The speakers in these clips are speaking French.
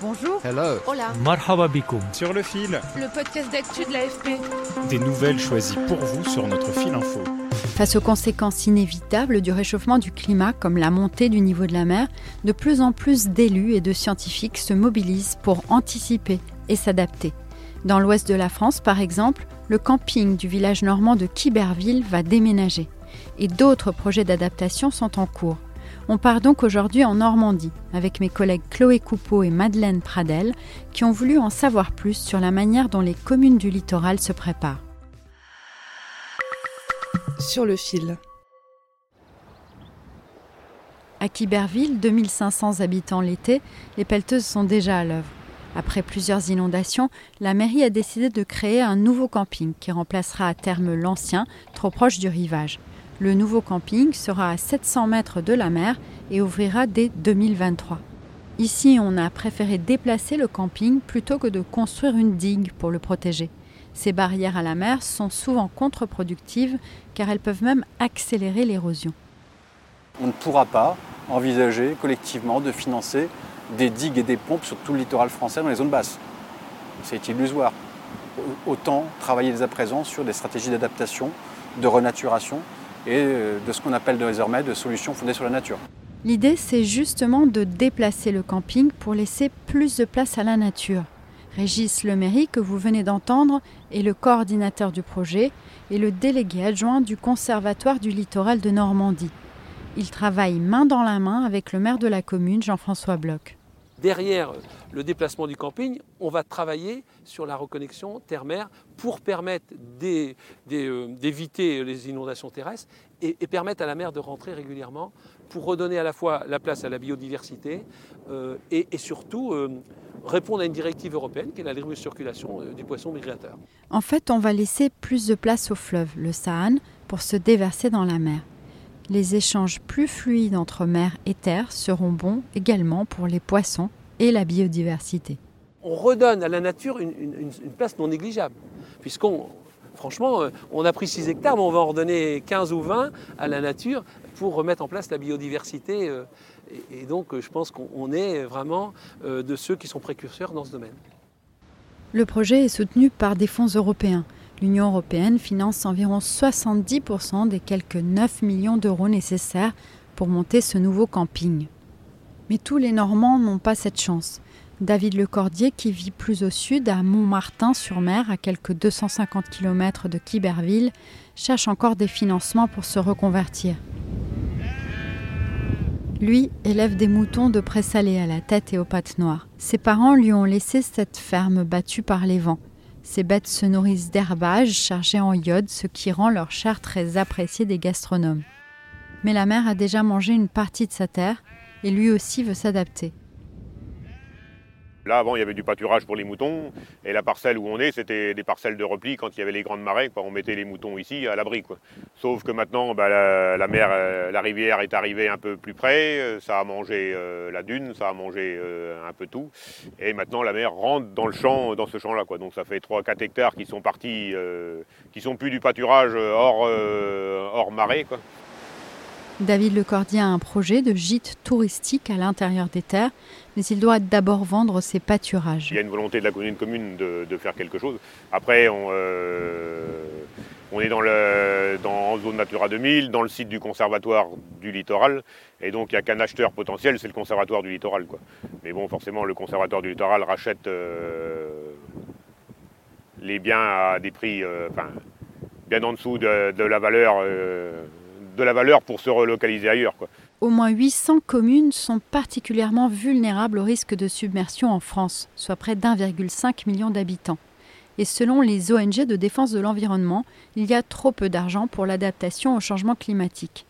Bonjour. Hello. Hola. Marhaba bikoum. Sur le fil, Le podcast d'actu de l'AFP. des nouvelles choisies pour vous sur notre fil info. Face aux conséquences inévitables du réchauffement du climat, comme la montée du niveau de la mer, de plus en plus d'élus et de scientifiques se mobilisent pour anticiper et s'adapter. Dans l'ouest de la France, par exemple, le camping du village normand de Quiberville va déménager. Et d'autres projets d'adaptation sont en cours. On part donc aujourd'hui en Normandie avec mes collègues Chloé Coupeau et Madeleine Pradel qui ont voulu en savoir plus sur la manière dont les communes du littoral se préparent. Sur le fil. À Quiberville, 2500 habitants l'été, les pelleteuses sont déjà à l'œuvre. Après plusieurs inondations, la mairie a décidé de créer un nouveau camping qui remplacera à terme l'ancien, trop proche du rivage. Le nouveau camping sera à 700 mètres de la mer et ouvrira dès 2023. Ici, on a préféré déplacer le camping plutôt que de construire une digue pour le protéger. Ces barrières à la mer sont souvent contre-productives car elles peuvent même accélérer l'érosion. On ne pourra pas envisager collectivement de financer des digues et des pompes sur tout le littoral français dans les zones basses. C'est illusoire. Autant travailler dès à présent sur des stratégies d'adaptation, de renaturation et euh, de ce qu'on appelle désormais de solutions fondées sur la nature. L'idée, c'est justement de déplacer le camping pour laisser plus de place à la nature. Régis Leméry, que vous venez d'entendre, est le coordinateur du projet et le délégué adjoint du Conservatoire du littoral de Normandie. Il travaille main dans la main avec le maire de la commune, Jean-François Bloch. Derrière le déplacement du camping, on va travailler sur la reconnexion terre-mer pour permettre euh, d'éviter les inondations terrestres et, et permettre à la mer de rentrer régulièrement pour redonner à la fois la place à la biodiversité euh, et, surtout euh, répondre à une directive européenne qui est la libre circulation euh, du poisson migrateur. En fait, on va laisser plus de place au fleuve, le Sahan, pour se déverser dans la mer. Les échanges plus fluides entre mer et terre seront bons également pour les poissons et la biodiversité. on redonne à la nature une, une- une- une place non négligeable. Puisqu'on, franchement, euh, on a pris 6 hectares, mais on va en redonner 15 ou 20 à la nature pour remettre en place la biodiversité. euh, Et, donc, euh, je pense qu'on on est vraiment de ceux qui sont précurseurs dans ce domaine. Le projet est soutenu par des fonds européens. L'Union européenne finance environ 70% des quelques 9 millions d'euros nécessaires pour monter ce nouveau camping. Mais tous les Normands n'ont pas cette chance. David Lecordier, qui vit plus au sud, à Montmartin-sur-Mer, à quelques 250 km de Quiberville, cherche encore des financements pour se reconvertir. Lui élève des moutons de pré salé à la tête et aux pattes noires. Ses parents lui ont laissé cette ferme battue par les vents. Ces bêtes se nourrissent d'herbages chargés en iode, ce qui rend leur chair très appréciée des gastronomes. Mais la mère a déjà mangé une partie de sa terre et lui aussi veut s'adapter. Là, avant, il y avait du pâturage pour les moutons. Et la parcelle où on est, c'était des parcelles de repli quand il y avait les grandes marées. quoi. On mettait les moutons ici, à l'abri. Sauf que maintenant, bah, la, mer, euh, la rivière est arrivée un peu plus près. euh, Ça a mangé euh, la dune, ça a mangé un peu tout. Et maintenant, la mer rentre dans le champ, dans ce champ-là. Donc ça fait 3-4 hectares qui sont partis, qui sont plus du pâturage hors, hors marée. quoi. David Lecordier a un projet de gîte touristique à l'intérieur des terres, mais il doit d'abord vendre ses pâturages. Il y a une volonté de la commune de, de faire quelque chose. Après, on, euh, est dans, en zone Natura 2000, dans le site du conservatoire du littoral. Et donc, il n'y a qu'un acheteur potentiel, c'est le conservatoire du littoral. Mais bon, forcément, le conservatoire du littoral rachète euh, les biens à des prix euh, bien en dessous de, la valeur, de la valeur pour se relocaliser ailleurs. Au moins 800 communes sont particulièrement vulnérables au risque de submersion en France, soit près d'1,5 million d'habitants. Et selon les ONG de défense de l'environnement, il y a trop peu d'argent pour l'adaptation au changement climatique.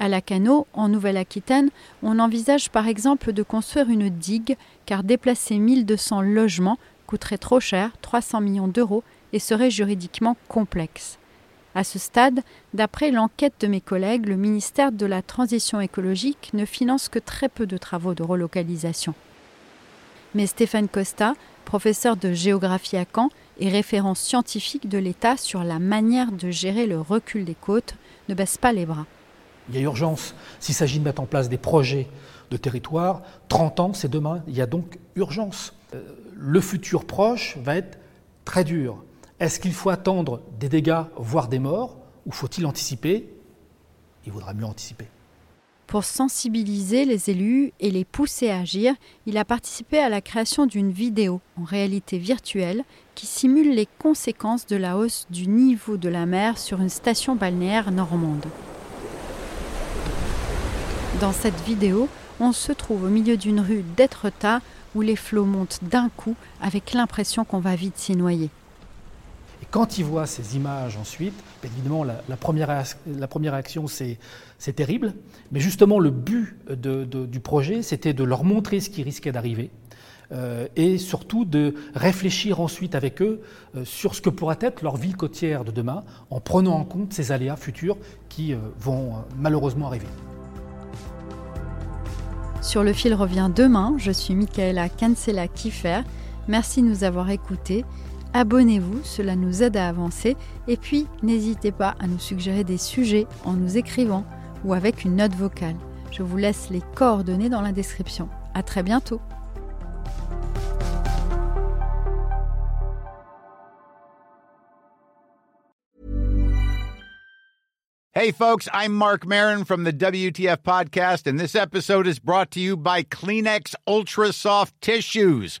À Lacano, en Nouvelle-Aquitaine, on envisage par exemple de construire une digue car déplacer 1200 logements coûterait trop cher, 300 millions d'euros, et serait juridiquement complexe. À ce stade, d'après l'enquête de mes collègues, le ministère de la Transition écologique ne finance que très peu de travaux de relocalisation. Mais Stéphane Costa, professeur de géographie à Caen et référent scientifique de l'État sur la manière de gérer le recul des côtes, ne baisse pas les bras. Il y a urgence. S'il s'agit de mettre en place des projets de territoire, 30 ans, c'est demain. Il y a donc urgence. Euh, le futur proche va être très dur. Est-ce qu'il faut attendre des dégâts, voire des morts, ou faut-il anticiper? Il vaudra mieux anticiper. Pour sensibiliser les élus et les pousser à agir, il a participé à la création d'une vidéo en réalité virtuelle qui simule les conséquences de la hausse du niveau de la mer sur une station balnéaire normande. Dans cette vidéo, on se trouve au milieu d'une rue d'Étretat où les flots montent d'un coup avec l'impression qu'on va vite s'y noyer. Quand ils voient ces images ensuite, évidemment, la, première, la première réaction, c'est terrible. Mais justement, le but du projet, c'était de leur montrer ce qui risquait d'arriver. Euh, et surtout de réfléchir ensuite avec eux euh, sur ce que pourrait être leur ville côtière de demain, en prenant en compte ces aléas futurs qui euh, vont malheureusement arriver. Sur le fil revient demain. Je suis Michaela Cancela Kiffer. Merci de nous avoir écoutés. Abonnez-vous, cela nous aide à avancer. Et puis, n'hésitez pas à nous suggérer des sujets en nous écrivant ou avec une note vocale. Je vous laisse les coordonnées dans la description. À très bientôt! Hey, folks, I'm Mark Marin from the WTF Podcast, and this episode is brought to you by Kleenex Ultra Soft Tissues